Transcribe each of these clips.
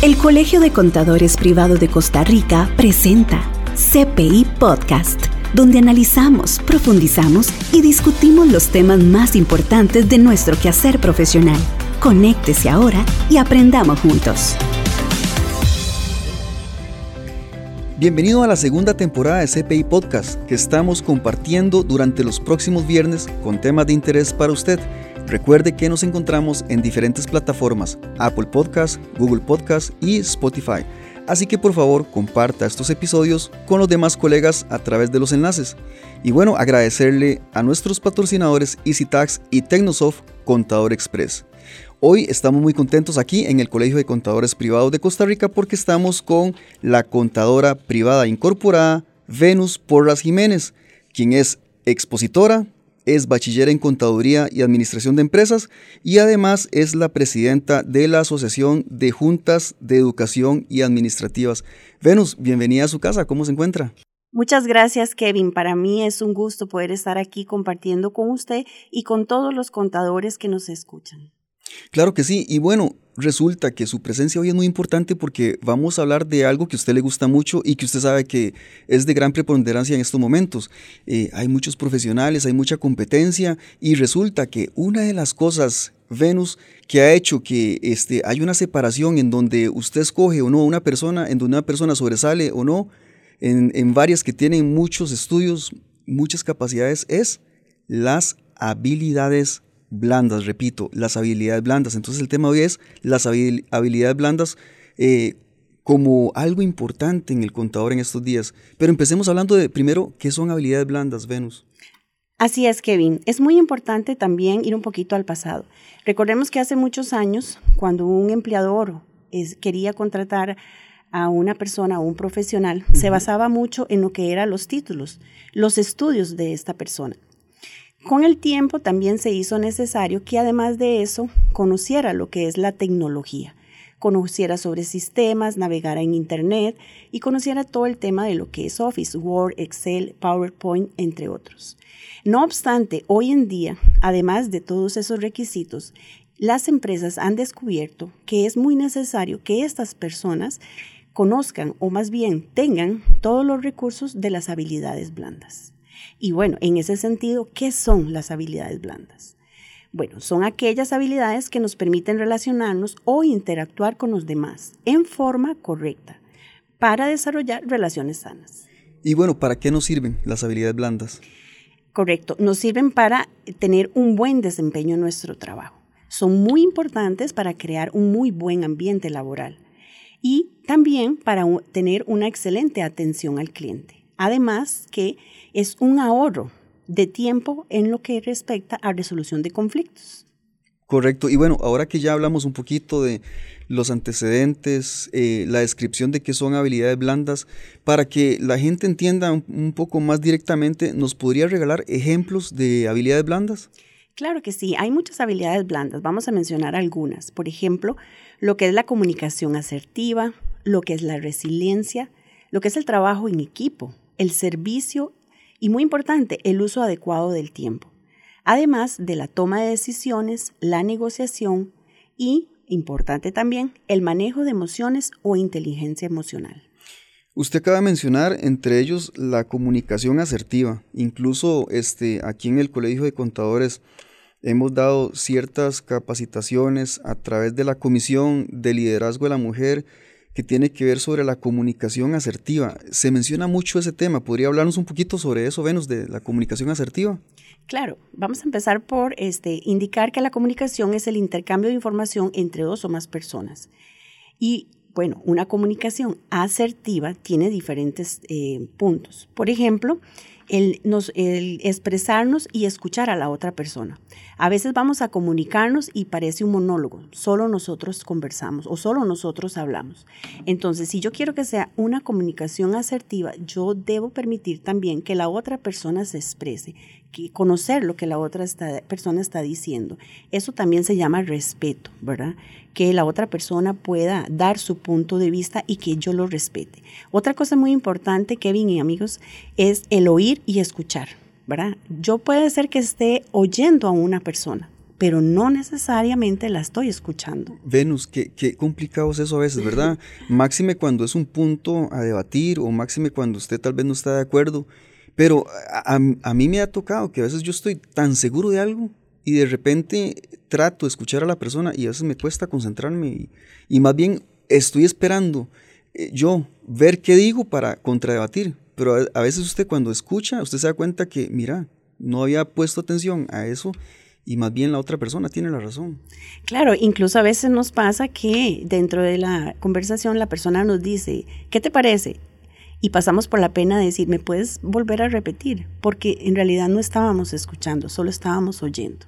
El Colegio de Contadores Privado de Costa Rica presenta CPI Podcast, donde analizamos, profundizamos y discutimos los temas más importantes de nuestro quehacer profesional. Conéctese ahora y aprendamos juntos. Bienvenido a la segunda temporada de CPI Podcast, que estamos compartiendo durante los próximos viernes con temas de interés para usted Recuerde que nos encontramos en diferentes plataformas, Apple Podcast, Google Podcast y Spotify. Así que por favor comparta estos episodios con los demás colegas a través de los enlaces. Y bueno, agradecerle a nuestros patrocinadores EasyTax y Tecnosoft Contador Express. Hoy estamos muy contentos aquí en el Colegio de Contadores Privados de Costa Rica porque estamos con la contadora privada incorporada Venus Porras Jiménez, quien es expositora, es bachiller en Contaduría y Administración de Empresas y además es la presidenta de la Asociación de Juntas de Educación y Administrativas. Venus, bienvenida a su casa, ¿cómo se encuentra? Muchas gracias, Kevin. Para mí es un gusto poder estar aquí compartiendo con usted y con todos los contadores que nos escuchan. Claro que sí, y bueno, resulta que su presencia hoy es muy importante porque vamos a hablar de algo que a usted le gusta mucho y que usted sabe que es de gran preponderancia en estos momentos. Eh, hay muchos profesionales, hay mucha competencia y resulta que una de las cosas, Venus, que ha hecho que este, hay una separación en donde usted escoge o no una persona, en donde una persona sobresale o no, en, en varias que tienen muchos estudios, muchas capacidades, es las habilidades blandas, repito, las habilidades blandas. Entonces el tema hoy es las habilidades blandas eh, como algo importante en el contador en estos días. Pero empecemos hablando de primero, ¿qué son habilidades blandas, Venus? Así es, Kevin. Es muy importante también ir un poquito al pasado. Recordemos que hace muchos años, cuando un empleador quería contratar a una persona o un profesional, se basaba mucho en lo que eran los títulos, los estudios de esta persona. Con el tiempo también se hizo necesario que además de eso conociera lo que es la tecnología, conociera sobre sistemas, navegara en Internet y conociera todo el tema de lo que es Office, Word, Excel, PowerPoint, entre otros. No obstante, hoy en día, además de todos esos requisitos, las empresas han descubierto que es muy necesario que estas personas conozcan o más bien tengan todos los recursos de las habilidades blandas. Y bueno, en ese sentido, ¿qué son las habilidades blandas? Bueno, son aquellas habilidades que nos permiten relacionarnos o interactuar con los demás en forma correcta para desarrollar relaciones sanas. Y bueno, ¿para qué nos sirven las habilidades blandas? Correcto, nos sirven para tener un buen desempeño en nuestro trabajo. Son muy importantes para crear un muy buen ambiente laboral y también para tener una excelente atención al cliente. Además que es un ahorro de tiempo en lo que respecta a resolución de conflictos. Correcto. Y bueno, ahora que ya hablamos un poquito de los antecedentes, eh, la descripción de qué son habilidades blandas, para que la gente entienda un, poco más directamente, ¿nos podría regalar ejemplos de habilidades blandas? Claro que sí, hay muchas habilidades blandas. Vamos a mencionar algunas. Por ejemplo, lo que es la comunicación asertiva, lo que es la resiliencia, lo que es el trabajo en equipo, el servicio y muy importante, el uso adecuado del tiempo, además de la toma de decisiones, la negociación y, importante también, el manejo de emociones o inteligencia emocional. Usted acaba de mencionar entre ellos la comunicación asertiva. Incluso este, aquí en el Colegio de Contadores hemos dado ciertas capacitaciones a través de la Comisión de Liderazgo de la Mujer que tiene que ver sobre la comunicación asertiva. Se menciona mucho ese tema. ¿Podría hablarnos un poquito sobre eso, Venus, de la comunicación asertiva? Claro, vamos a empezar por este, indicar que la comunicación es el intercambio de información entre dos o más personas. Y bueno, una comunicación asertiva tiene diferentes eh, puntos. Por ejemplo, el, nos, el expresarnos y escuchar a la otra persona. A veces vamos a comunicarnos y parece un monólogo, solo nosotros conversamos o solo nosotros hablamos. Entonces, si yo quiero que sea una comunicación asertiva, yo debo permitir también que la otra persona se exprese, que conocer lo que la otra persona está diciendo. Eso también se llama respeto, ¿verdad? Que la otra persona pueda dar su punto de vista y que yo lo respete. Otra cosa muy importante, Kevin y amigos, es el oír y escuchar, ¿verdad? Yo puede ser que esté oyendo a una persona, pero no necesariamente la estoy escuchando. Venus, qué, qué complicado es eso a veces, ¿verdad? máxime cuando es un punto a debatir o máxime cuando usted tal vez no está de acuerdo. Pero a, a, mí me ha tocado que a veces yo estoy tan seguro de algo y de repente trato de escuchar a la persona y a veces me cuesta concentrarme y, más bien estoy esperando eh, yo ver qué digo para contradebatir. Pero a, veces usted cuando escucha, usted se da cuenta que, mira, no había puesto atención a eso y más bien la otra persona tiene la razón. Claro, incluso a veces nos pasa que dentro de la conversación la persona nos dice, ¿qué te parece? Y pasamos por la pena de decir, ¿me puedes volver a repetir? Porque en realidad no estábamos escuchando, solo estábamos oyendo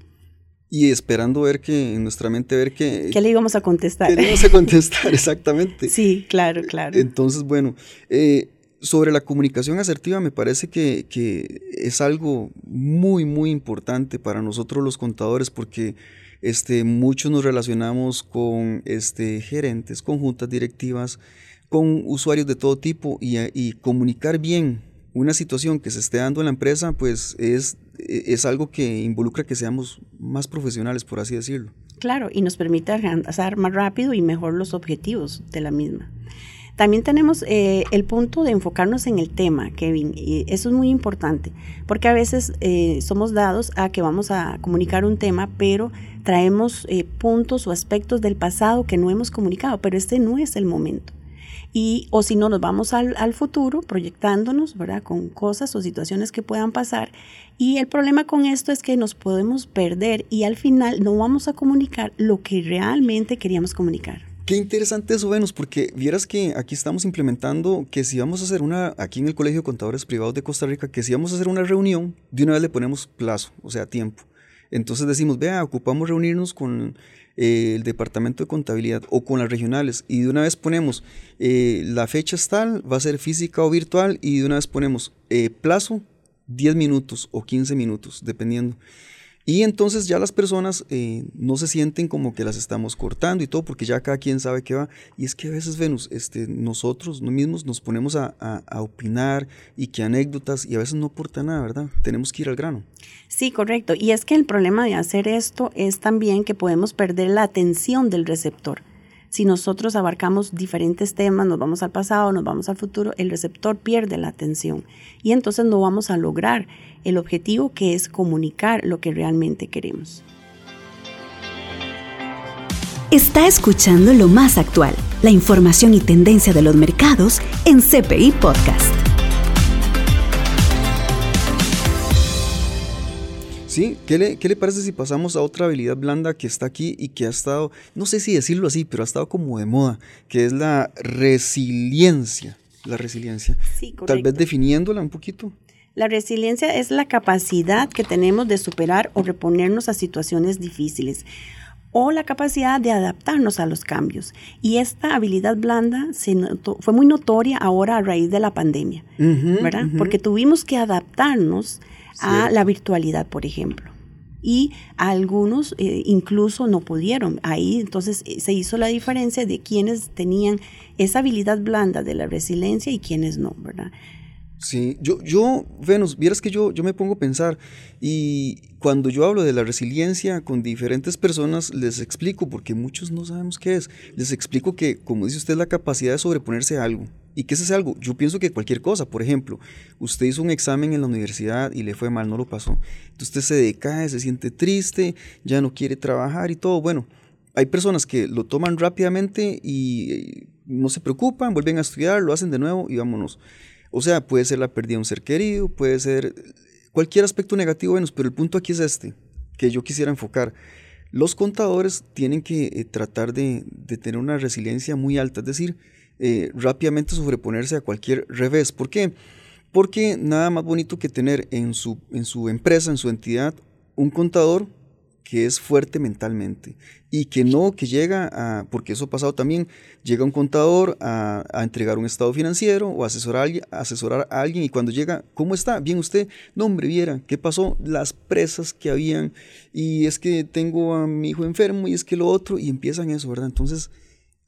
y esperando ver que en nuestra mente ver que... ¿Qué le íbamos a contestar? ¿Qué le íbamos a contestar? Exactamente. sí, claro, claro. Entonces, bueno, eh, sobre la comunicación asertiva me parece que, que, es algo muy, muy importante para nosotros los contadores porque este, muchos nos relacionamos con este, gerentes, con juntas directivas, con usuarios de todo tipo y, y comunicar bien una situación que se esté dando en la empresa, pues es e, es algo que involucra que seamos más profesionales, por así decirlo. Claro, y nos permite alcanzar más rápido y mejor los objetivos de la misma. También tenemos eh, el punto de enfocarnos en el tema, Kevin, y eso es muy importante, porque a veces eh, somos dados a que vamos a comunicar un tema, pero traemos eh, puntos o aspectos del pasado que no hemos comunicado, pero este no es el momento y o si no nos vamos al, al, futuro proyectándonos, ¿verdad? Con cosas o situaciones que puedan pasar y el problema con esto es que nos podemos perder y al final no vamos a comunicar lo que realmente queríamos comunicar. Qué interesante eso, Venus, porque vieras que aquí estamos implementando que si vamos a hacer una, aquí en el Colegio de Contadores Privados de Costa Rica, que si vamos a hacer una reunión, de una vez le ponemos plazo, o sea, tiempo. Entonces decimos, vea, ocupamos reunirnos con eh, el departamento de contabilidad o con las regionales y de una vez ponemos eh, la fecha es tal, va a ser física o virtual y de una vez ponemos eh, plazo 10 minutos o 15 minutos, dependiendo. Y entonces ya las personas no se sienten como que las estamos cortando y todo, porque ya cada quien sabe qué va. Y es que a veces, Venus, este, nosotros mismos nos ponemos a, a, opinar y que anécdotas, y a veces no aporta nada, ¿verdad? Tenemos que ir al grano. Sí, correcto. Y es que el problema de hacer esto es también que podemos perder la atención del receptor. Si nosotros abarcamos diferentes temas, nos vamos al pasado, nos vamos al futuro, el receptor pierde la atención y entonces no vamos a lograr el objetivo que es comunicar lo que realmente queremos. Está escuchando lo más actual, la información y tendencia de los mercados en CPI Podcast. Sí, ¿qué le, ¿qué le, parece si pasamos a otra habilidad blanda que está aquí y que ha estado, no sé si decirlo así, pero ha estado como de moda, que es la resiliencia? La resiliencia. Sí, Tal vez definiéndola un poquito. La resiliencia es la capacidad que tenemos de superar o reponernos a situaciones difíciles o la capacidad de adaptarnos a los cambios. Y esta habilidad blanda se fue muy notoria ahora a raíz de la pandemia, ¿verdad? Porque tuvimos que adaptarnos a la virtualidad, por ejemplo. Y algunos eh, incluso no pudieron. Ahí entonces eh, se hizo la diferencia de quienes tenían esa habilidad blanda de la resiliencia y quienes no, ¿verdad? Sí, yo, yo, Venus, vieras que yo, yo me pongo a pensar y cuando yo hablo de la resiliencia con diferentes personas, les explico, porque muchos no sabemos qué es, les explico que, como dice usted, la capacidad de sobreponerse a algo. ¿Y qué es ese algo? Yo pienso que cualquier cosa, por ejemplo, usted hizo un examen en la universidad y le fue mal, no lo pasó. Entonces usted se decae, se siente triste, ya no quiere trabajar y todo. Bueno, hay personas que lo toman rápidamente y eh, no se preocupan, vuelven a estudiar, lo hacen de nuevo y vámonos. O sea, puede ser la pérdida de un ser querido, puede ser cualquier aspecto negativo, bueno, pero el punto aquí es este, que yo quisiera enfocar. Los contadores tienen que eh, tratar de, tener una resiliencia muy alta, es decir, eh, rápidamente sobreponerse a cualquier revés. ¿Por qué? Porque nada más bonito que tener en su, en su empresa, en su entidad, un contador que es fuerte mentalmente y que no, que llega a, porque eso ha pasado también, llega un contador a, entregar un estado financiero o asesorar a, asesorar a alguien y cuando llega, ¿cómo está? Bien usted, no hombre, viera, ¿qué pasó? Las presas que habían y es que tengo a mi hijo enfermo y es que lo otro y empiezan eso, ¿verdad? Entonces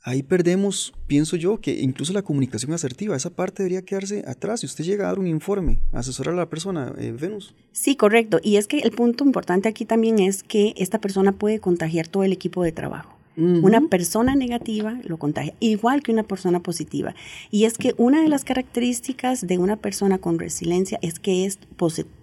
ahí perdemos, pienso yo, que incluso la comunicación asertiva, esa parte debería quedarse atrás. Si usted llega a dar un informe, asesorar a la persona, eh, Venus. Sí, correcto. Y es que el punto importante aquí también es que esta persona puede contagiar todo el equipo de trabajo. Una persona negativa lo contagia, igual que una persona positiva. Y es que una de las características de una persona con resiliencia es que es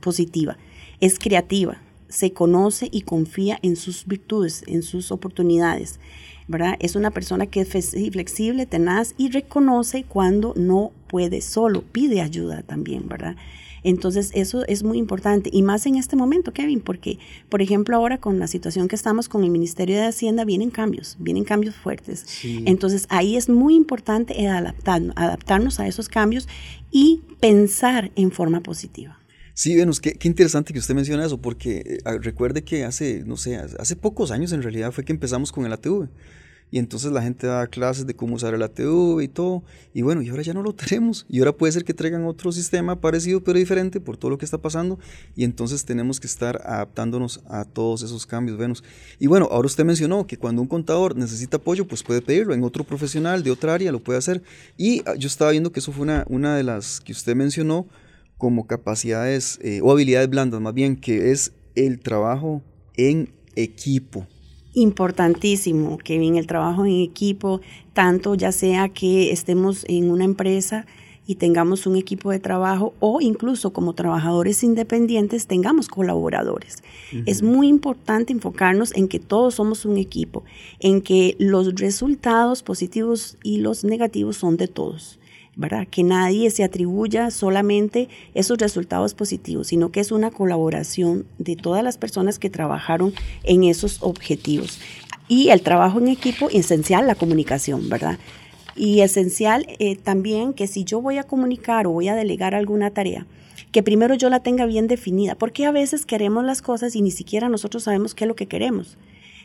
positiva, es creativa, se conoce y confía en sus virtudes, en sus oportunidades. ¿Verdad? Es una persona que es flexible, tenaz y reconoce cuando no puede solo, pide ayuda también, ¿verdad? Entonces, eso es muy importante y más en este momento, Kevin, porque, por ejemplo, ahora con la situación que estamos con el Ministerio de Hacienda, vienen cambios, vienen cambios fuertes. Entonces, ahí es muy importante adaptarnos a esos cambios y pensar en forma positiva. Sí, Venus, qué, interesante que usted menciona eso, porque eh, recuerde que hace, no sé, hace pocos años en realidad fue que empezamos con el ATV y entonces la gente da clases de cómo usar el ATV y todo, y bueno, y ahora ya no lo tenemos, y ahora puede ser que traigan otro sistema parecido pero diferente por todo lo que está pasando, y entonces tenemos que estar adaptándonos a todos esos cambios, Venus. Y bueno, ahora usted mencionó que cuando un contador necesita apoyo, pues puede pedirlo, en otro profesional de otra área lo puede hacer, y ah, yo estaba viendo que eso fue una de las que usted mencionó como capacidades eh, o habilidades blandas, más bien, que es el trabajo en equipo importantísimo, Kevin, el trabajo en equipo, tanto ya sea que estemos en una empresa y tengamos un equipo de trabajo o incluso como trabajadores independientes tengamos colaboradores. Es muy importante enfocarnos en que todos somos un equipo, en que los resultados positivos y los negativos son de todos. Que nadie se atribuya solamente esos resultados positivos, sino que es una colaboración de todas las personas que trabajaron en esos objetivos. Y el trabajo en equipo, esencial la comunicación, ¿verdad? Y esencial eh, también que si yo voy a comunicar o voy a delegar alguna tarea, que primero yo la tenga bien definida, porque a veces queremos las cosas y ni siquiera nosotros sabemos qué es lo que queremos.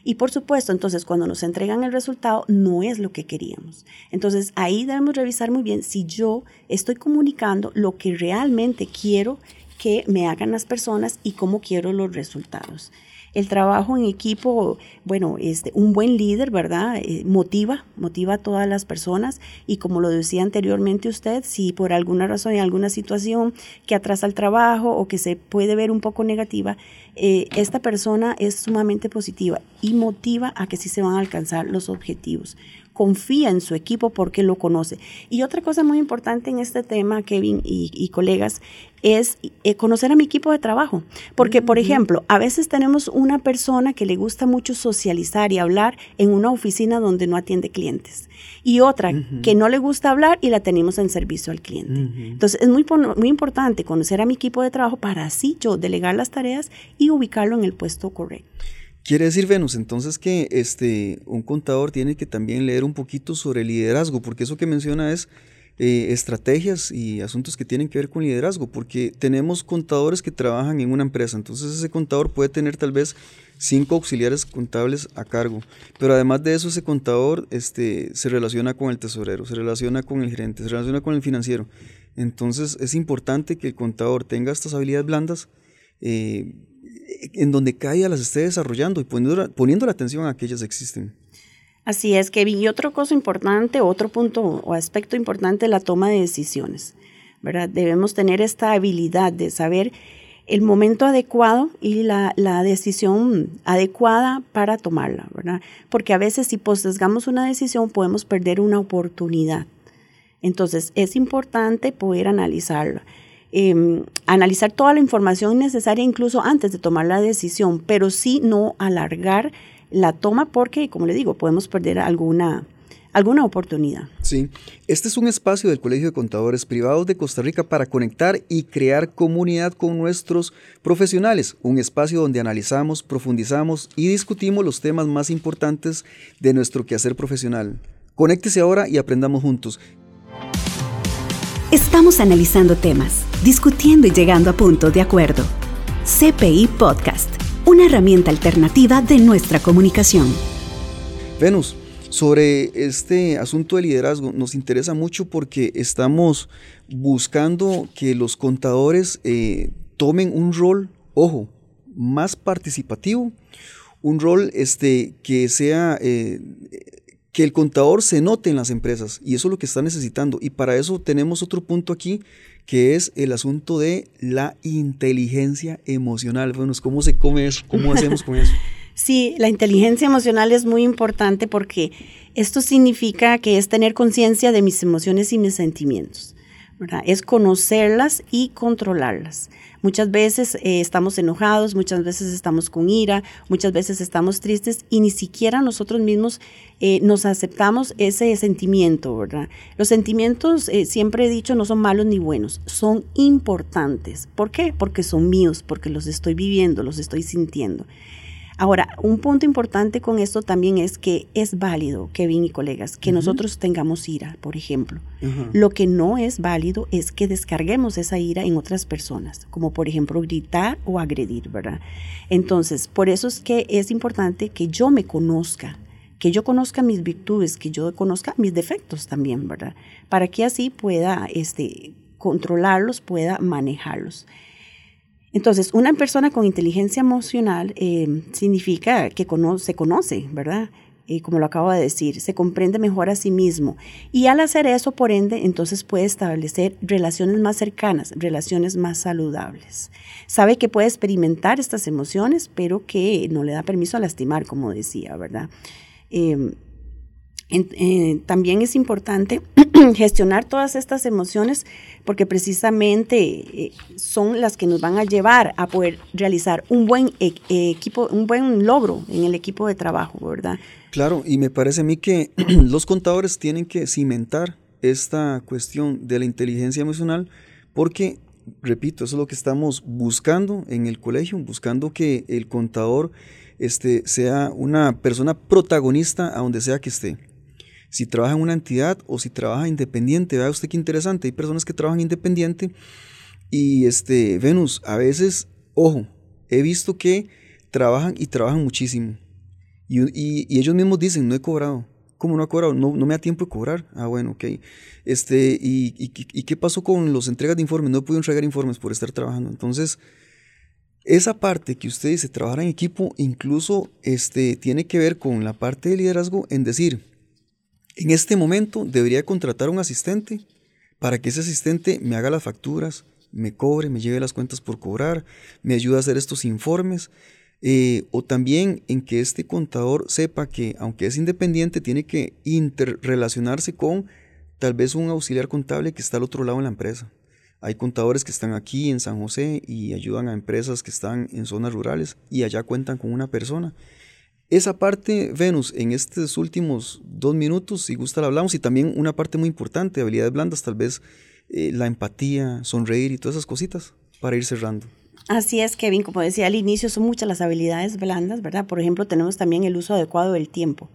Y por supuesto, entonces cuando nos entregan el resultado no es lo que queríamos. Entonces ahí debemos revisar muy bien si yo estoy comunicando lo que realmente quiero que me hagan las personas y cómo quiero los resultados. El trabajo en equipo, bueno, este, un buen líder, ¿verdad? Eh, motiva, motiva a todas las personas y como lo decía anteriormente usted, si por alguna razón hay alguna situación que atrasa el trabajo o que se puede ver un poco negativa, eh, esta persona es sumamente positiva y motiva a que sí se van a alcanzar los objetivos confía en su equipo porque lo conoce. Y otra cosa muy importante en este tema, Kevin y, colegas, es eh, conocer a mi equipo de trabajo. Porque, por ejemplo, a veces tenemos una persona que le gusta mucho socializar y hablar en una oficina donde no atiende clientes. Y otra que no le gusta hablar y la tenemos en servicio al cliente. Entonces, es muy, muy importante conocer a mi equipo de trabajo para así yo delegar las tareas y ubicarlo en el puesto correcto. Quiere decir, Venus, entonces que este, un contador tiene que también leer un poquito sobre liderazgo, porque eso que menciona es eh, estrategias y asuntos que tienen que ver con liderazgo, porque tenemos contadores que trabajan en una empresa, entonces ese contador puede tener tal vez cinco auxiliares contables a cargo, pero además de eso ese contador este, se relaciona con el tesorero, se relaciona con el gerente, se relaciona con el financiero. Entonces es importante que el contador tenga estas habilidades blandas. Eh, en donde cada día las esté desarrollando y poniendo, poniendo la atención a que ellas existen. Así es, Kevin. Y otra cosa importante, otro punto o aspecto importante, la toma de decisiones. ¿verdad? Debemos tener esta habilidad de saber el momento adecuado y la, la, decisión adecuada para tomarla, ¿verdad? Porque a veces si postergamos una decisión podemos perder una oportunidad. Entonces es importante poder analizarla. Em, analizar toda la información necesaria incluso antes de tomar la decisión, pero sí no alargar la toma porque, como le digo, podemos perder alguna, alguna oportunidad. Sí, este es un espacio del Colegio de Contadores Privados de Costa Rica para conectar y crear comunidad con nuestros profesionales, un espacio donde analizamos, profundizamos y discutimos los temas más importantes de nuestro quehacer profesional. Conéctese ahora y aprendamos juntos. Estamos analizando temas, discutiendo y llegando a punto de acuerdo. CPI Podcast, una herramienta alternativa de nuestra comunicación. Venus, sobre este asunto de liderazgo nos interesa mucho porque estamos buscando que los contadores eh, tomen un rol, ojo, más participativo, un rol este, que sea... Eh, que el contador se note en las empresas y eso es lo que está necesitando. Y para eso tenemos otro punto aquí que es el asunto de la inteligencia emocional. Bueno, ¿cómo se come eso? ¿Cómo hacemos con eso? Sí, la inteligencia emocional es muy importante porque esto significa que es tener conciencia de mis emociones y mis sentimientos. Es conocerlas y controlarlas. Muchas veces eh, estamos enojados, muchas veces estamos con ira, muchas veces estamos tristes y ni siquiera nosotros mismos eh, nos aceptamos ese sentimiento, ¿verdad? Los sentimientos, eh, siempre he dicho, no son malos ni buenos, son importantes. ¿Por qué? Porque son míos, porque los estoy viviendo, los estoy sintiendo. Ahora, un punto importante con esto también es que es válido, Kevin y colegas, que nosotros tengamos ira, por ejemplo. Lo que no es válido es que descarguemos esa ira en otras personas, como por ejemplo gritar o agredir, ¿verdad? Entonces, por eso es que es importante que yo me conozca, que yo conozca mis virtudes, que yo conozca mis defectos también, ¿verdad? Para que así pueda este, controlarlos, pueda manejarlos. Entonces, una persona con inteligencia emocional eh, significa que se conoce, ¿verdad? Eh, como lo acabo de decir, se comprende mejor a sí mismo. Y al hacer eso, por ende, entonces puede establecer relaciones más cercanas, relaciones más saludables. Sabe que puede experimentar estas emociones, pero que no le da permiso a lastimar, como decía, ¿verdad? Em, eh, también es importante gestionar todas estas emociones porque precisamente eh, son las que nos van a llevar a poder realizar un buen e, equipo, un buen logro en el equipo de trabajo, ¿verdad? Claro, y me parece a mí que los contadores tienen que cimentar esta cuestión de la inteligencia emocional porque, repito, eso es lo que estamos buscando en el colegio, buscando que el contador este, sea una persona protagonista a donde sea que esté si trabaja en una entidad o si trabaja independiente. Vea usted qué interesante. Hay personas que trabajan independiente y este, Venus, a veces, ojo, he visto que trabajan y trabajan muchísimo. Y, ellos mismos dicen, no he cobrado. ¿Cómo no ha cobrado? No, no me da tiempo de cobrar. Ah, bueno, ok. Este, y, y, qué pasó con los entregas de informes? No he podido entregar informes por estar trabajando. Entonces, esa parte que usted dice, trabajar en equipo, incluso este, tiene que ver con la parte de liderazgo en decir, en este momento debería contratar un asistente para que ese asistente me haga las facturas, me cobre, me lleve las cuentas por cobrar, me ayude a hacer estos informes. Eh, o también en que este contador sepa que, aunque es independiente, tiene que interrelacionarse con tal vez un auxiliar contable que está al otro lado en la empresa. Hay contadores que están aquí en San José y ayudan a empresas que están en zonas rurales y allá cuentan con una persona. Esa parte, Venus, en estos últimos dos minutos, si gusta la hablamos, y también una parte muy importante, habilidades blandas, tal vez eh, la empatía, sonreír y todas esas cositas, para ir cerrando. Así es, Kevin, como decía al inicio, son muchas las habilidades blandas, ¿verdad? Por ejemplo, tenemos también el uso adecuado del tiempo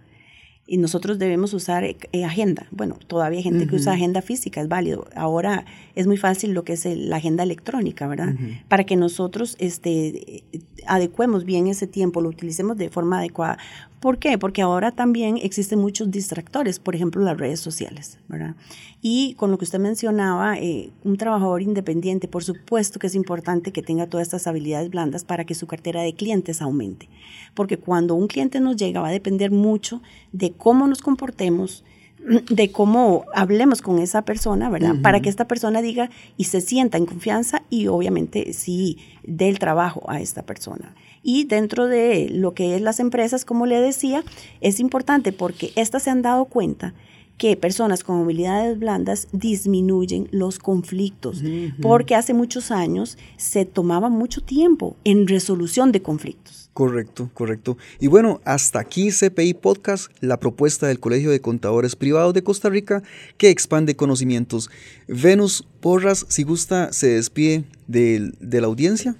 y nosotros debemos usar eh, agenda. Bueno, todavía hay gente que usa agenda física, es válido. Ahora es muy fácil lo que es la agenda electrónica, ¿verdad? Para que nosotros este, adecuemos bien ese tiempo, lo utilicemos de forma adecuada. ¿Por qué? Porque ahora también existen muchos distractores, por ejemplo, las redes sociales, ¿verdad? Y con lo que usted mencionaba, eh, un trabajador independiente, por supuesto que es importante que tenga todas estas habilidades blandas para que su cartera de clientes aumente. Porque cuando un cliente nos llega va a depender mucho de cómo nos comportemos, de cómo hablemos con esa persona, ¿verdad? Para que esta persona diga y se sienta en confianza y obviamente sí dé el trabajo a esta persona. Y dentro de lo que es las empresas, como le decía, es importante porque estas se han dado cuenta que personas con habilidades blandas disminuyen los conflictos, porque hace muchos años se tomaba mucho tiempo en resolución de conflictos. Correcto, correcto. Y bueno, hasta aquí CPI Podcast, la propuesta del Colegio de Contadores Privados de Costa Rica que expande conocimientos. Venus Porras, si gusta, se despide de, de la audiencia.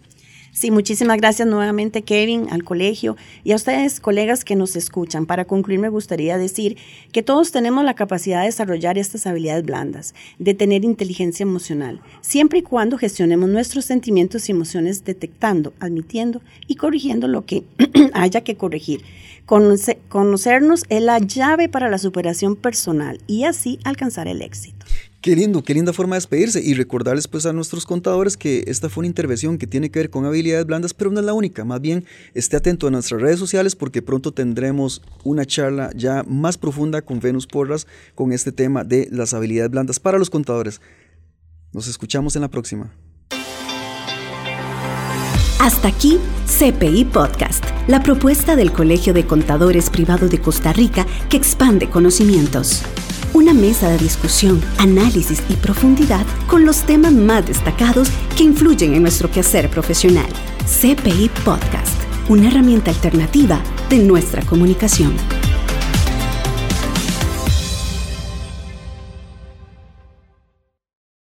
Sí, muchísimas gracias nuevamente Kevin, al colegio y a ustedes colegas que nos escuchan. Para concluir me gustaría decir que todos tenemos la capacidad de desarrollar estas habilidades blandas, de tener inteligencia emocional, siempre y cuando gestionemos nuestros sentimientos y emociones detectando, admitiendo y corrigiendo lo que haya que corregir. conocernos es la llave para la superación personal y así alcanzar el éxito. Qué lindo, qué linda forma de despedirse y recordarles pues a nuestros contadores que esta fue una intervención que tiene que ver con habilidades blandas, pero no es la única. Más bien, esté atento a nuestras redes sociales porque pronto tendremos una charla ya más profunda con Venus Porras con este tema de las habilidades blandas para los contadores. Nos escuchamos en la próxima. Hasta aquí CPI Podcast, la propuesta del Colegio de Contadores Privado de Costa Rica que expande conocimientos. Una mesa de discusión, análisis y profundidad con los temas más destacados que influyen en nuestro quehacer profesional. CPI Podcast, una herramienta alternativa de nuestra comunicación.